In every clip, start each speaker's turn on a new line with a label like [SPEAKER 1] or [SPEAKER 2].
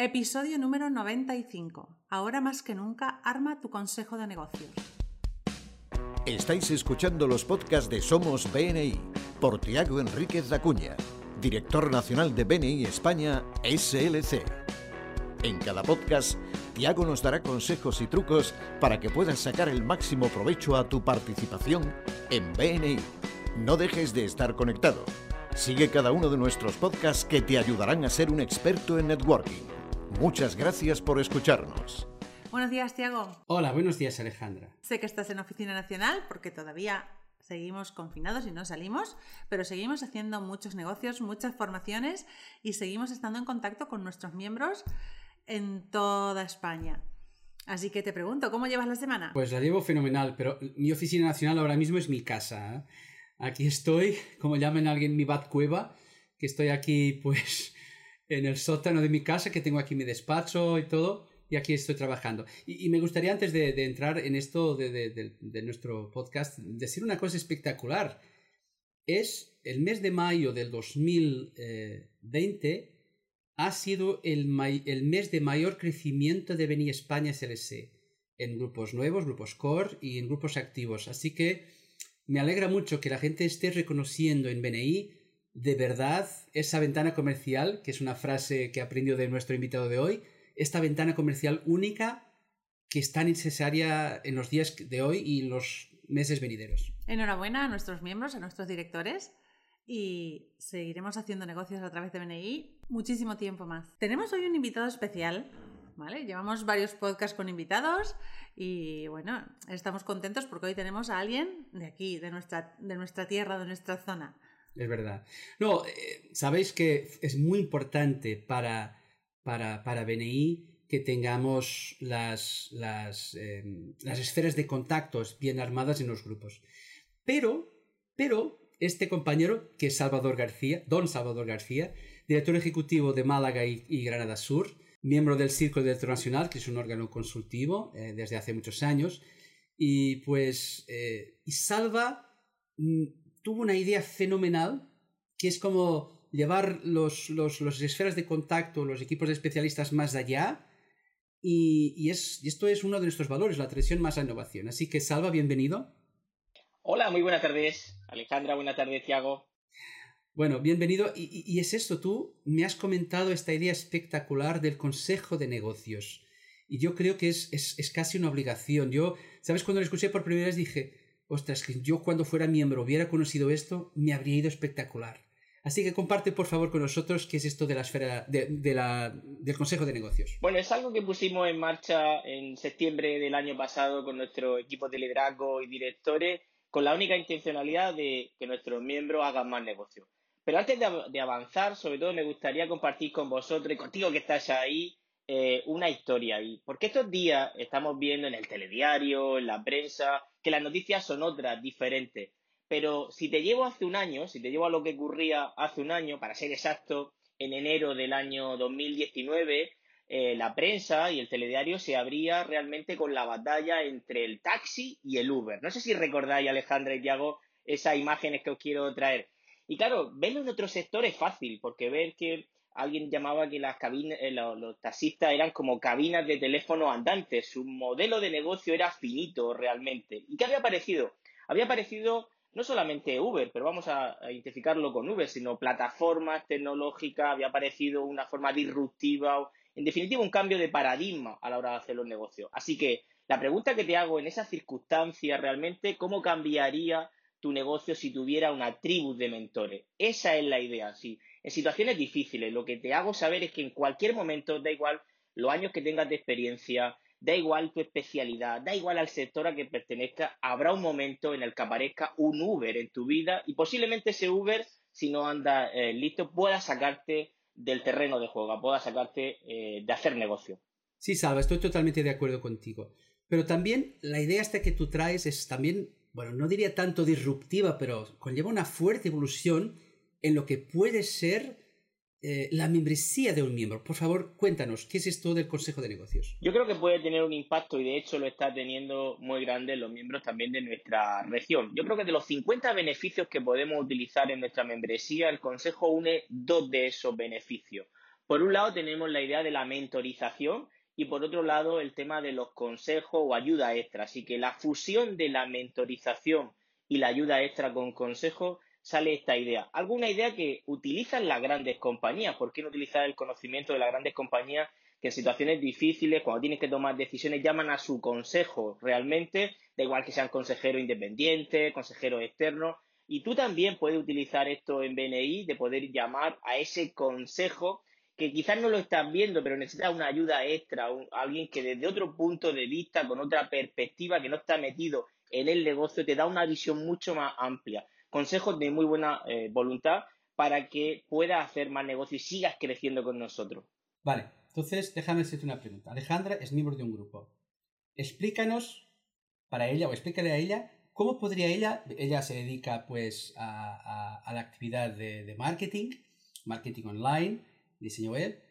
[SPEAKER 1] Episodio número 95. Ahora más que nunca, arma tu consejo de negocios.
[SPEAKER 2] Estáis escuchando los podcasts de Somos BNI por Tiago Enríquez Acuña, director nacional de BNI España SLC. En cada podcast, Tiago nos dará consejos y trucos para que puedas sacar el máximo provecho a tu participación en BNI. No dejes de estar conectado. Sigue cada uno de nuestros podcasts que te ayudarán a ser un experto en networking. Muchas gracias por escucharnos.
[SPEAKER 1] Buenos días, Tiago.
[SPEAKER 3] Hola, buenos días, Alejandra.
[SPEAKER 1] Sé que estás en Oficina Nacional porque todavía seguimos confinados y no salimos, pero seguimos haciendo muchos negocios, muchas formaciones y seguimos estando en contacto con nuestros miembros en toda España. Así que te pregunto, ¿cómo llevas la semana?
[SPEAKER 3] Pues la llevo fenomenal, pero mi oficina nacional ahora mismo es mi casa. ¿eh? Aquí estoy, como llamen a alguien, mi bat cueva, que estoy aquí pues en el sótano de mi casa, que tengo aquí mi despacho y todo, y aquí estoy trabajando. Y, me gustaría, antes de, entrar en esto de, nuestro podcast, decir una cosa espectacular. Es el mes de mayo del 2020 ha sido el, el mes de mayor crecimiento de Beni España SLC en grupos nuevos, grupos core y en grupos activos. Así que me alegra mucho que la gente esté reconociendo en BNI de verdad esa ventana comercial, que es una frase que aprendió de nuestro invitado de hoy, esta ventana comercial única que es tan necesaria en los días de hoy y los meses venideros.
[SPEAKER 1] Enhorabuena a nuestros miembros, a nuestros directores y seguiremos haciendo negocios a través de BNI muchísimo tiempo más. Tenemos hoy un invitado especial, ¿vale? Llevamos varios podcasts con invitados y bueno, estamos contentos porque hoy tenemos a alguien de aquí, de nuestra, de nuestra tierra, de nuestra zona
[SPEAKER 3] es verdad. No, eh, sabéis que es muy importante para, para, para BNI que tengamos las, las, em, las esferas de contactos bien armadas en los grupos. Pero, pero, este compañero, que es Salvador García, don Salvador García, director ejecutivo de Málaga y, Granada Sur, miembro del Círculo Internacional, que es un órgano consultivo eh, desde hace muchos años, y pues, eh, y Salva mm, tuvo una idea fenomenal que es como llevar los, los, esferas de contacto, los equipos de especialistas más allá. Y, es, esto es uno de nuestros valores, la atracción más a innovación. Así que, Salva, bienvenido.
[SPEAKER 4] Hola, muy buenas tardes. Alejandra, buenas tardes, Tiago.
[SPEAKER 3] Bueno, bienvenido. Y, es esto, tú me has comentado esta idea espectacular del Consejo de Negocios. Y yo creo que es, es, es casi una obligación. Yo, ¿sabes? Cuando lo escuché por primera vez dije, ostras, que yo cuando fuera miembro hubiera conocido esto, me habría ido espectacular. Así que comparte por favor con nosotros qué es esto de la esfera de, del Consejo de Negocios.
[SPEAKER 4] Bueno, es algo que pusimos en marcha en septiembre del año pasado con nuestro equipo de liderazgo y directores, con la única intencionalidad de que nuestros miembros hagan más negocios. Pero antes de, avanzar, sobre todo me gustaría compartir con vosotros y contigo que estás ahí eh, una historia. Y porque estos días estamos viendo en el telediario, en la prensa, que las noticias son otras, diferentes. Pero si te llevo hace un año, si te llevo a lo que ocurría hace un año, para ser exacto, en enero del año 2019, eh, la prensa y el telediario se abría realmente con la batalla entre el taxi y el Uber. No sé si recordáis, Alejandra y Tiago, esas imágenes que os quiero traer. Y claro, verlo en otro sector es fácil, porque ver que alguien llamaba que las cabinas, eh, los, taxistas eran como cabinas de teléfono andantes. Su modelo de negocio era finito realmente. ¿Y qué había aparecido? Había aparecido no solamente Uber, pero vamos a, identificarlo con Uber, sino plataformas tecnológicas, había aparecido una forma disruptiva, en definitiva un cambio de paradigma a la hora de hacer los negocios. Así que la pregunta que te hago en esas circunstancias realmente, ¿cómo cambiaría tu negocio si tuviera una tribu de mentores? Esa es la idea, sí en situaciones difíciles. Lo que te hago saber es que en cualquier momento, da igual los años que tengas de experiencia, da igual tu especialidad, da igual al sector a que pertenezca, habrá un momento en el que aparezca un Uber en tu vida y posiblemente ese Uber, si no anda eh, listo, pueda sacarte del terreno de juego, pueda sacarte eh, de hacer negocio.
[SPEAKER 3] Sí, Salva, estoy totalmente de acuerdo contigo. Pero también la idea esta que tú traes es también, bueno, no diría tanto disruptiva, pero conlleva una fuerte evolución en lo que puede ser eh, la membresía de un miembro. Por favor, cuéntanos, ¿qué es esto del Consejo de Negocios?
[SPEAKER 4] Yo creo que puede tener un impacto y de hecho lo está teniendo muy grande los miembros también de nuestra región. Yo creo que de los 50 beneficios que podemos utilizar en nuestra membresía, el Consejo une dos de esos beneficios. Por un lado tenemos la idea de la mentorización y por otro lado el tema de los consejos o ayuda extra. Así que la fusión de la mentorización y la ayuda extra con consejos sale esta idea. Alguna idea que utilizan las grandes compañías. ¿Por qué no utilizar el conocimiento de las grandes compañías que en situaciones difíciles, cuando tienes que tomar decisiones, llaman a su consejo realmente? Da igual que sean consejeros independientes, consejeros externos. Y tú también puedes utilizar esto en BNI, de poder llamar a ese consejo que quizás no lo estás viendo, pero necesitas una ayuda extra, alguien que desde otro punto de vista, con otra perspectiva, que no está metido en el negocio, te da una visión mucho más amplia consejos de muy buena eh, voluntad para que puedas hacer más negocio y sigas creciendo con nosotros.
[SPEAKER 3] Vale, entonces déjame hacerte una pregunta. Alejandra es miembro de un grupo. Explícanos para ella o explícale a ella cómo podría ella, ella se dedica pues a, la actividad de, de marketing, marketing online, diseño web,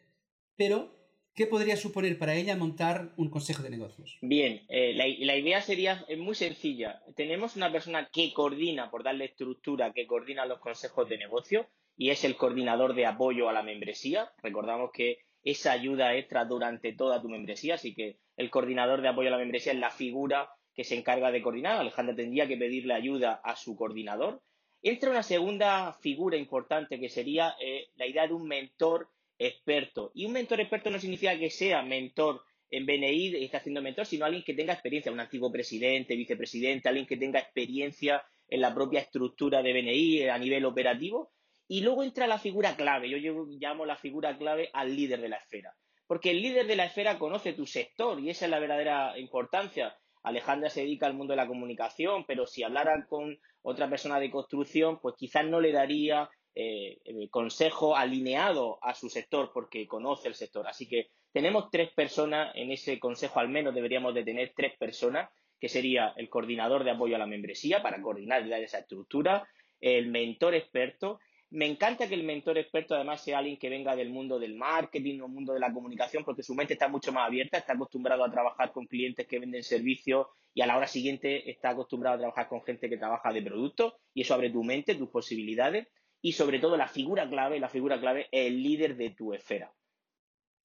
[SPEAKER 3] pero ¿Qué podría suponer para ella montar un consejo de negocios?
[SPEAKER 4] Bien, eh, la, idea sería muy sencilla. Tenemos una persona que coordina, por darle estructura, que coordina los consejos de negocio y es el coordinador de apoyo a la membresía. Recordamos que esa ayuda extra durante toda tu membresía, así que el coordinador de apoyo a la membresía es la figura que se encarga de coordinar. Alejandra tendría que pedirle ayuda a su coordinador. Entra una segunda figura importante que sería eh, la idea de un mentor experto. Y un mentor experto no significa que sea mentor en BNI y está haciendo mentor, sino alguien que tenga experiencia, un antiguo presidente, vicepresidente, alguien que tenga experiencia en la propia estructura de BNI a nivel operativo. Y luego entra la figura clave. Yo llamo la figura clave al líder de la esfera. Porque el líder de la esfera conoce tu sector y esa es la verdadera importancia. Alejandra se dedica al mundo de la comunicación, pero si hablara con otra persona de construcción, pues quizás no le daría eh, consejo alineado a su sector porque conoce el sector. Así que tenemos tres personas en ese consejo, al menos deberíamos de tener tres personas, que sería el coordinador de apoyo a la membresía para coordinar y dar esa estructura, el mentor experto. Me encanta que el mentor experto además sea alguien que venga del mundo del marketing o mundo de la comunicación porque su mente está mucho más abierta, está acostumbrado a trabajar con clientes que venden servicios y a la hora siguiente está acostumbrado a trabajar con gente que trabaja de productos y eso abre tu mente, tus posibilidades y sobre todo la figura clave, la figura clave es el líder de tu esfera.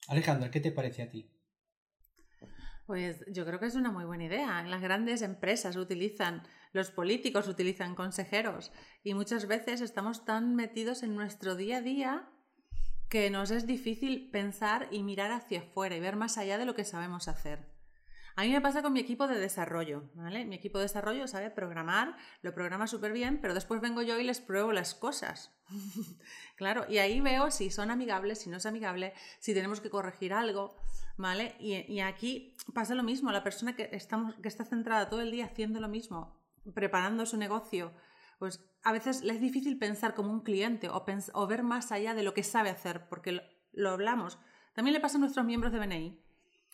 [SPEAKER 3] Alejandra, ¿qué te parece a ti?
[SPEAKER 1] Pues yo creo que es una muy buena idea. Las grandes empresas utilizan, los políticos utilizan consejeros y muchas veces estamos tan metidos en nuestro día a día que nos es difícil pensar y mirar hacia afuera y ver más allá de lo que sabemos hacer. A mí me pasa con mi equipo de desarrollo, ¿vale? Mi equipo de desarrollo sabe programar, lo programa súper bien, pero después vengo yo y les pruebo las cosas. claro, y ahí veo si son amigables, si no es amigable, si tenemos que corregir algo, ¿vale? Y, aquí pasa lo mismo, la persona que, estamos, que está centrada todo el día haciendo lo mismo, preparando su negocio, pues a veces le es difícil pensar como un cliente o, ver más allá de lo que sabe hacer, porque lo, lo hablamos. También le pasa a nuestros miembros de BNI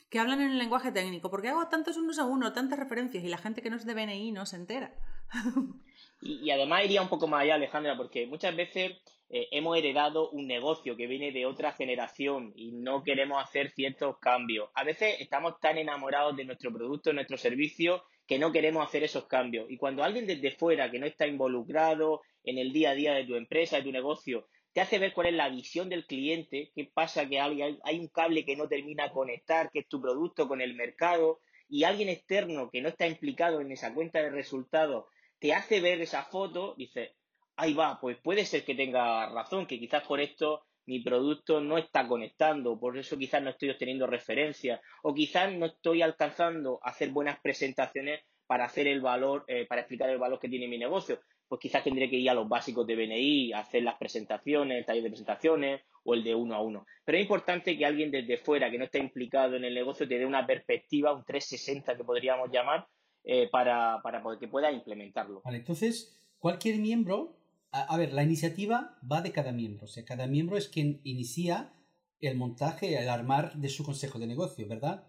[SPEAKER 1] que hablan en el lenguaje técnico. porque hago tantos unos a uno, tantas referencias y la gente que no es de BNI no se entera?
[SPEAKER 4] y, además iría un poco más allá, Alejandra, porque muchas veces eh, hemos heredado un negocio que viene de otra generación y no queremos hacer ciertos cambios. A veces estamos tan enamorados de nuestro producto, de nuestro servicio, que no queremos hacer esos cambios. Y cuando alguien desde fuera, que no está involucrado en el día a día de tu empresa, de tu negocio, te hace ver cuál es la visión del cliente, qué pasa que hay, hay un cable que no termina de conectar, que es tu producto con el mercado, y alguien externo que no está implicado en esa cuenta de resultados te hace ver esa foto, dice, ahí va, pues puede ser que tenga razón, que quizás por esto mi producto no está conectando, por eso quizás no estoy obteniendo referencias, o quizás no estoy alcanzando a hacer buenas presentaciones para hacer el valor, eh, para explicar el valor que tiene mi negocio pues quizás tendré que ir a los básicos de BNI, hacer las presentaciones, el taller de presentaciones o el de uno a uno. Pero es importante que alguien desde fuera, que no esté implicado en el negocio, te dé una perspectiva, un 360 que podríamos llamar, eh, para, para que pueda implementarlo.
[SPEAKER 3] Vale, entonces, cualquier miembro, a, ver, la iniciativa va de cada miembro, o sea, cada miembro es quien inicia el montaje, el armar de su consejo de negocio, ¿verdad?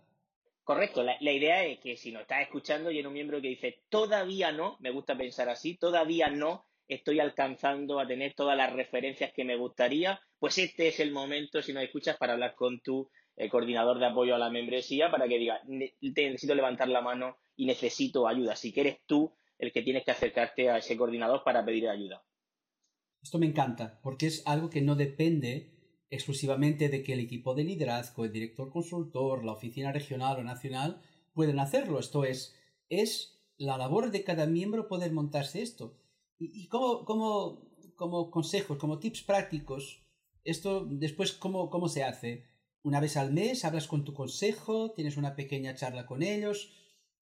[SPEAKER 4] Correcto, la, idea es que si nos estás escuchando y hay un miembro que dice todavía no, me gusta pensar así, todavía no estoy alcanzando a tener todas las referencias que me gustaría, pues este es el momento, si nos escuchas, para hablar con tu eh, coordinador de apoyo a la membresía para que diga, necesito levantar la mano y necesito ayuda. Así que eres tú el que tienes que acercarte a ese coordinador para pedir ayuda.
[SPEAKER 3] Esto me encanta, porque es algo que no depende exclusivamente de que el equipo de liderazgo, el director consultor, la oficina regional o nacional pueden hacerlo. Esto es, es la labor de cada miembro poder montarse esto. Y, como, como, como consejos, como tips prácticos, esto después, ¿cómo, ¿cómo se hace? Una vez al mes hablas con tu consejo, tienes una pequeña charla con ellos.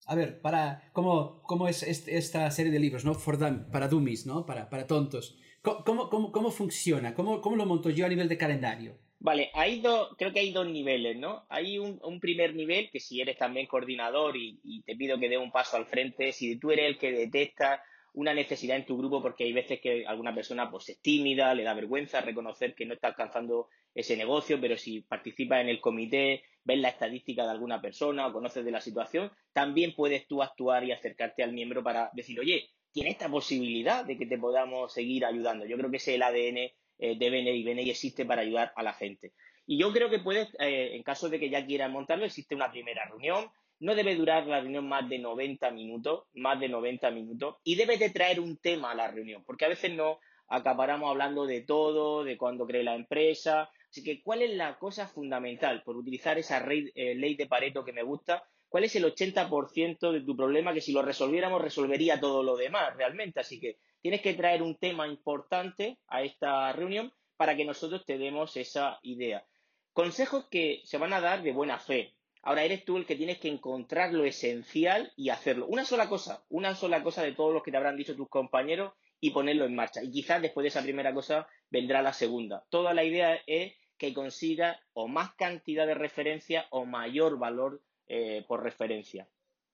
[SPEAKER 3] A ver, para, ¿cómo, cómo es esta serie de libros, ¿no? For para dummies, ¿no? Para, para tontos. ¿Cómo, cómo, cómo funciona? ¿Cómo, ¿Cómo lo monto yo a nivel de calendario?
[SPEAKER 4] Vale, hay dos, creo que hay dos niveles, ¿no? Hay un, primer nivel que si eres también coordinador y, te pido que dé un paso al frente, si tú eres el que detecta una necesidad en tu grupo, porque hay veces que alguna persona pues es tímida, le da vergüenza reconocer que no está alcanzando ese negocio, pero si participas en el comité, ves la estadística de alguna persona o conoces de la situación, también puedes tú actuar y acercarte al miembro para decir, oye, tiene esta posibilidad de que te podamos seguir ayudando. Yo creo que ese es el ADN eh, de BNI. BNI existe para ayudar a la gente. Y yo creo que puedes, eh, en caso de que ya quieras montarlo, existe una primera reunión. No debe durar la reunión más de 90 minutos, más de 90 minutos, y debe de traer un tema a la reunión, porque a veces no acaparamos hablando de todo, de cuándo cree la empresa. Así que, ¿cuál es la cosa fundamental? Por utilizar esa eh, ley de Pareto que me gusta, ¿cuál es el 80% de tu problema que si lo resolviéramos resolvería todo lo demás realmente? Así que tienes que traer un tema importante a esta reunión para que nosotros te demos esa idea. Consejos que se van a dar de buena fe. Ahora eres tú el que tienes que encontrar lo esencial y hacerlo. Una sola cosa, una sola cosa de todos los que te habrán dicho tus compañeros y ponerlo en marcha. Y quizás después de esa primera cosa vendrá la segunda. Toda la idea es que consiga o más cantidad de referencia o mayor valor eh, por referencia.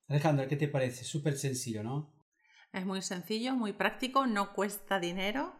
[SPEAKER 3] Alejandro, ¿qué te parece? Súper sencillo, ¿no?
[SPEAKER 1] Es muy sencillo, muy práctico, no cuesta dinero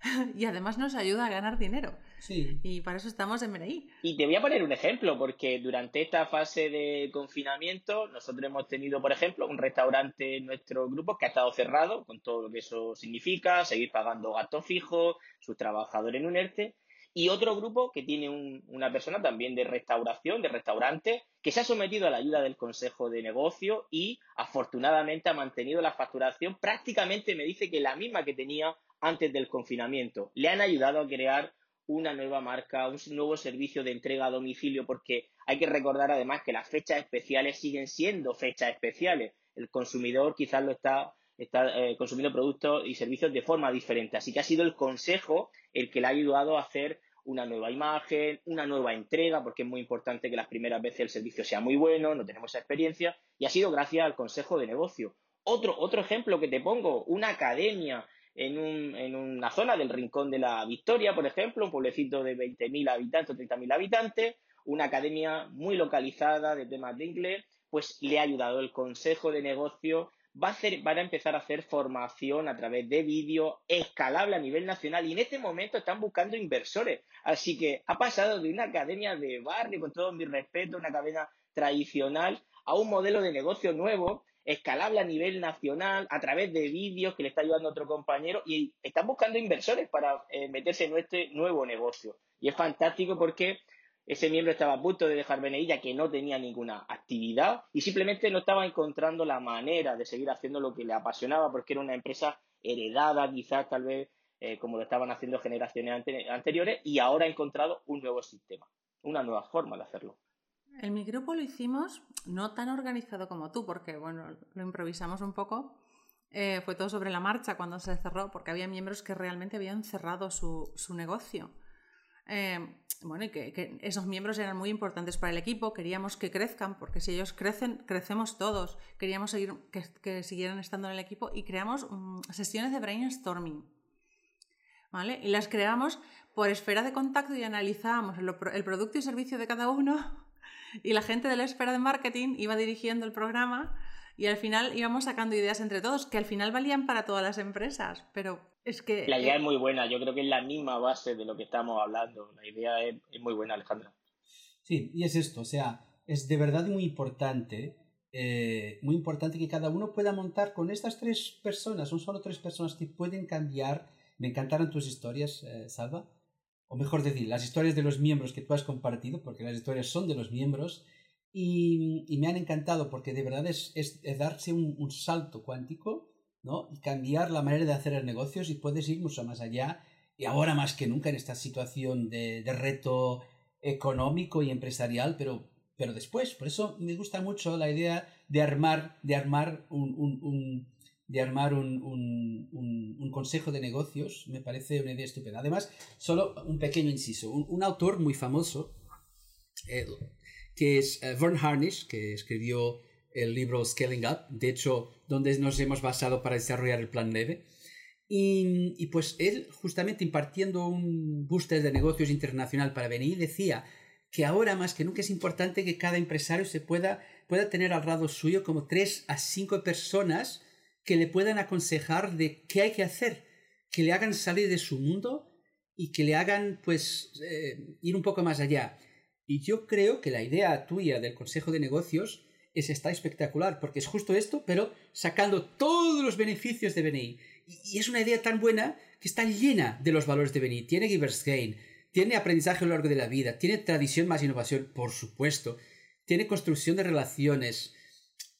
[SPEAKER 1] y además nos ayuda a ganar dinero.
[SPEAKER 3] Sí.
[SPEAKER 1] Y para eso estamos en BNI.
[SPEAKER 4] Y te voy a poner un ejemplo, porque durante esta fase de confinamiento, nosotros hemos tenido, por ejemplo, un restaurante en nuestro grupo que ha estado cerrado, con todo lo que eso significa, seguir pagando gastos fijos, sus trabajadores en un ERTE, y otro grupo que tiene una persona también de restauración, de restaurante, que se ha sometido a la ayuda del Consejo de Negocio y afortunadamente ha mantenido la facturación prácticamente, me dice que la misma que tenía antes del confinamiento. Le han ayudado a crear una nueva marca, un nuevo servicio de entrega a domicilio, porque hay que recordar además que las fechas especiales siguen siendo fechas especiales. El consumidor quizás lo está, está eh, consumiendo productos y servicios de forma diferente. Así que ha sido el consejo el que le ha ayudado a hacer una nueva imagen, una nueva entrega, porque es muy importante que las primeras veces el servicio sea muy bueno, no tenemos esa experiencia, y ha sido gracias al consejo de negocio. Otro, otro ejemplo que te pongo, una academia en, un, en una zona del Rincón de la Victoria, por ejemplo, un pueblecito de 20.000 habitantes o 30.000 habitantes, una academia muy localizada de temas de inglés, pues le ha ayudado el consejo de negocio va a hacer, van a empezar a hacer formación a través de vídeo escalable a nivel nacional y en este momento están buscando inversores. Así que ha pasado de una academia de barrio, con todo mi respeto, una academia tradicional, a un modelo de negocio nuevo, escalable a nivel nacional, a través de vídeos que le está ayudando otro compañero y están buscando inversores para eh, meterse en este nuevo negocio. Y es fantástico porque ese miembro estaba a punto de dejar ya que no tenía ninguna actividad y simplemente no estaba encontrando la manera de seguir haciendo lo que le apasionaba porque era una empresa heredada quizás tal vez eh, como lo estaban haciendo generaciones anteriores y ahora ha encontrado un nuevo sistema, una nueva forma de hacerlo.
[SPEAKER 1] En mi grupo lo hicimos no tan organizado como tú porque bueno, lo improvisamos un poco. Eh, fue todo sobre la marcha cuando se cerró porque había miembros que realmente habían cerrado su, su negocio. Eh, bueno, y que, esos miembros eran muy importantes para el equipo, queríamos que crezcan, porque si ellos crecen, crecemos todos. Queríamos seguir, que, siguieran estando en el equipo y creamos mm, sesiones de brainstorming. ¿Vale? Y las creamos por esfera de contacto y analizábamos el, el producto y servicio de cada uno y la gente de la esfera de marketing iba dirigiendo el programa y al final íbamos sacando ideas entre todos, que al final valían para todas las empresas, pero es que...
[SPEAKER 4] La idea es muy buena, yo creo que es la misma base de lo que estamos hablando, la idea es, muy buena, Alejandra.
[SPEAKER 3] Sí, y es esto, o sea, es de verdad muy importante, eh, muy importante que cada uno pueda montar con estas tres personas, son solo tres personas que pueden cambiar, me encantaron tus historias, eh, Salva, o mejor decir, las historias de los miembros que tú has compartido, porque las historias son de los miembros, y, me han encantado porque de verdad es, darse un, salto cuántico ¿no? y cambiar la manera de hacer negocios y puedes ir mucho más allá y ahora más que nunca en esta situación de, reto económico y empresarial, pero, pero después. Por eso me gusta mucho la idea de armar, de armar un, de armar un, consejo de negocios, me parece una idea estupenda. Además, solo un pequeño inciso, un, autor muy famoso, eh, que es eh, Vern Harnish, que escribió el libro Scaling Up, de hecho, donde nos hemos basado para desarrollar el plan Neve. Y, y, pues él, justamente impartiendo un booster de negocios internacional para venir, decía que ahora más que nunca es importante que cada empresario se pueda, pueda tener al lado suyo como tres a cinco personas que le puedan aconsejar de qué hay que hacer, que le hagan salir de su mundo y que le hagan pues eh, ir un poco más allá. Y yo creo que la idea tuya del Consejo de Negocios es, está espectacular, porque es justo esto, pero sacando todos los beneficios de BNI. Y, es una idea tan buena que está llena de los valores de BNI. Tiene Givers Gain, tiene aprendizaje a lo largo de la vida, tiene tradición más innovación, por supuesto, tiene construcción de relaciones,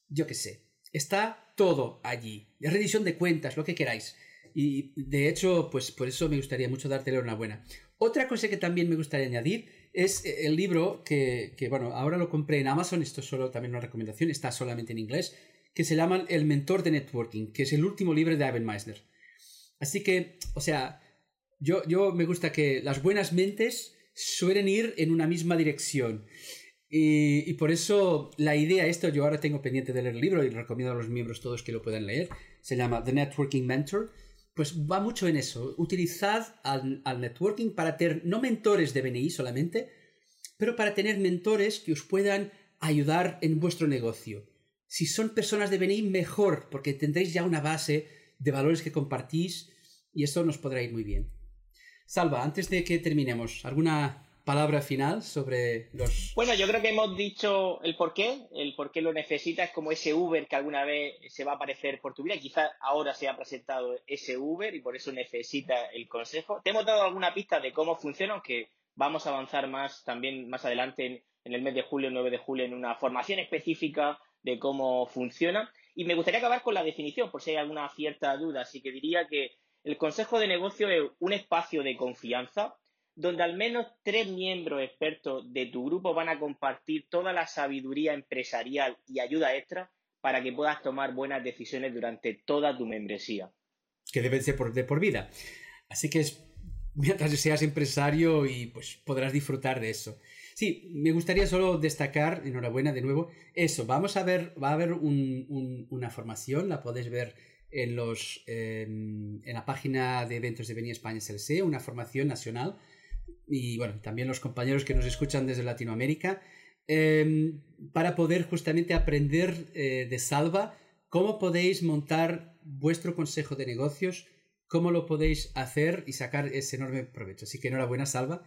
[SPEAKER 3] yo qué sé, está todo allí. Rendición de cuentas, lo que queráis. Y de hecho, pues por eso me gustaría mucho darte una buena. Otra cosa que también me gustaría añadir es eh, el libro que, bueno, ahora lo compré en Amazon, esto es solo también una recomendación, está solamente en inglés, que se llama El mentor de networking, que es el último libro de Ivan Meisner. Así que, o sea, yo, yo me gusta que las buenas mentes suelen ir en una misma dirección. Y, por eso la idea, esto yo ahora tengo pendiente de leer el libro y recomiendo a los miembros todos que lo puedan leer, se llama The Networking Mentor, pues va mucho en eso. Utilizad al, networking para tener, no mentores de BNI solamente, pero para tener mentores que os puedan ayudar en vuestro negocio. Si son personas de BNI, mejor, porque tendréis ya una base de valores que compartís y eso nos podrá ir muy bien. Salva, antes de que terminemos, ¿alguna palabra final sobre los...
[SPEAKER 4] Bueno, yo creo que hemos dicho el por qué, el por qué lo necesitas, como ese Uber que alguna vez se va a aparecer por tu vida. Quizás ahora se ha presentado ese Uber y por eso necesita el consejo. Te hemos dado alguna pista de cómo funciona, aunque vamos a avanzar más también más adelante en, el mes de julio, el 9 de julio, en una formación específica de cómo funciona. Y me gustaría acabar con la definición, por si hay alguna cierta duda. Así que diría que el consejo de negocio es un espacio de confianza donde al menos tres miembros expertos de tu grupo van a compartir toda la sabiduría empresarial y ayuda extra para que puedas tomar buenas decisiones durante toda tu membresía.
[SPEAKER 3] Que deben ser por, de por vida. Así que es, mientras seas empresario y pues podrás disfrutar de eso. Sí, me gustaría solo destacar, enhorabuena de nuevo, eso, vamos a ver, va a haber una formación, la podéis ver en, los, en la página de eventos de Beni España SLC, una formación nacional y bueno, también los compañeros que nos escuchan desde Latinoamérica, em, para poder justamente aprender eh, de Salva cómo podéis montar vuestro consejo de negocios, cómo lo podéis hacer y sacar ese enorme provecho. Así que enhorabuena, Salva,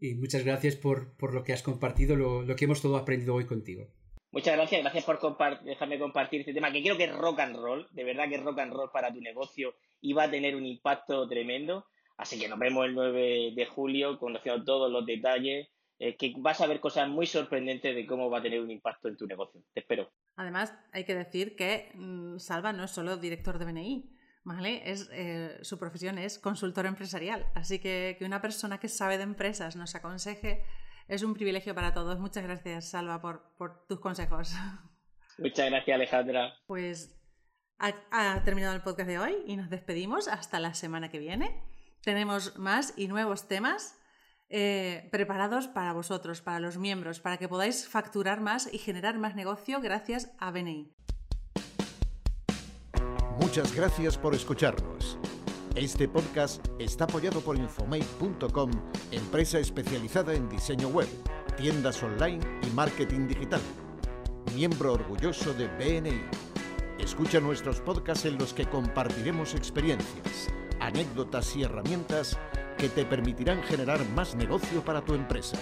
[SPEAKER 3] y muchas gracias por, por lo que has compartido, lo, lo, que hemos todo aprendido hoy contigo.
[SPEAKER 4] Muchas gracias, gracias por dejarme compartir este tema, que creo que es rock and roll, de verdad que es rock and roll para tu negocio y va a tener un impacto tremendo. Así que nos vemos el 9 de julio conociendo todos los detalles, eh, que vas a ver cosas muy sorprendentes de cómo va a tener un impacto en tu negocio. Te espero.
[SPEAKER 1] Además, hay que decir que mm, Salva no es solo director de BNI. ¿Vale? Es, eh, su profesión es consultor empresarial, así que que una persona que sabe de empresas nos aconseje es un privilegio para todos. Muchas gracias, Salva, por, por tus consejos.
[SPEAKER 4] Muchas gracias, Alejandra.
[SPEAKER 1] Pues ha, ha terminado el podcast de hoy y nos despedimos hasta la semana que viene tenemos más y nuevos temas eh, preparados para vosotros, para los miembros, para que podáis facturar más y generar más negocio gracias a BNI.
[SPEAKER 2] Muchas gracias por escucharnos. Este podcast está apoyado por Infomate.com, empresa especializada en diseño web, tiendas online y marketing digital. Miembro orgulloso de BNI. Escucha nuestros podcasts en los que compartiremos experiencias anécdotas y herramientas que te permitirán generar más negocio para tu empresa.